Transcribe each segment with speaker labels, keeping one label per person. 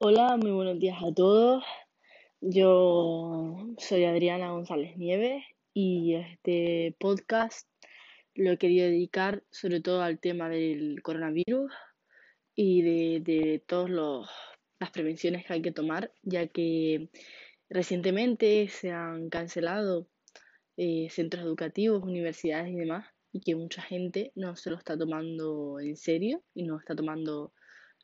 Speaker 1: Hola, muy buenos días a todos. Yo soy Adriana González Nieves y este podcast lo he querido dedicar sobre todo al tema del coronavirus y de, de todas las prevenciones que hay que tomar, ya que recientemente se han cancelado eh, centros educativos, universidades y demás, y que mucha gente no se lo está tomando en serio y no está tomando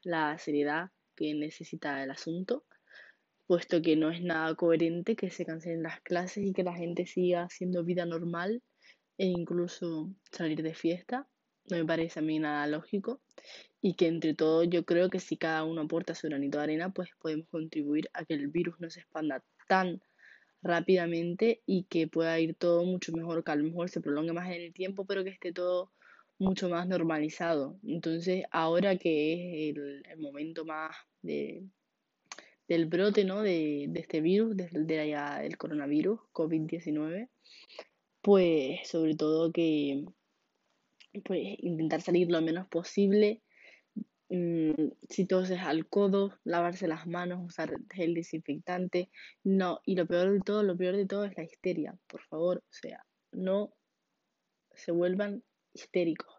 Speaker 1: la seriedad que necesita el asunto, puesto que no es nada coherente que se cancelen las clases y que la gente siga haciendo vida normal e incluso salir de fiesta. No me parece a mí nada lógico y que entre todos yo creo que si cada uno aporta su granito de arena, pues podemos contribuir a que el virus no se expanda tan rápidamente y que pueda ir todo mucho mejor, que a lo mejor se prolongue más en el tiempo, pero que esté todo mucho más normalizado. Entonces, ahora que es el, momento más de, del brote ¿no? de, este virus, de, del coronavirus, COVID-19, pues sobre todo que pues, intentar salir lo menos posible. Mm, si toses al codo, lavarse las manos, usar gel desinfectante. No, y lo peor de todo, lo peor de todo es la histeria. Por favor, o sea, no se vuelvan histéricos.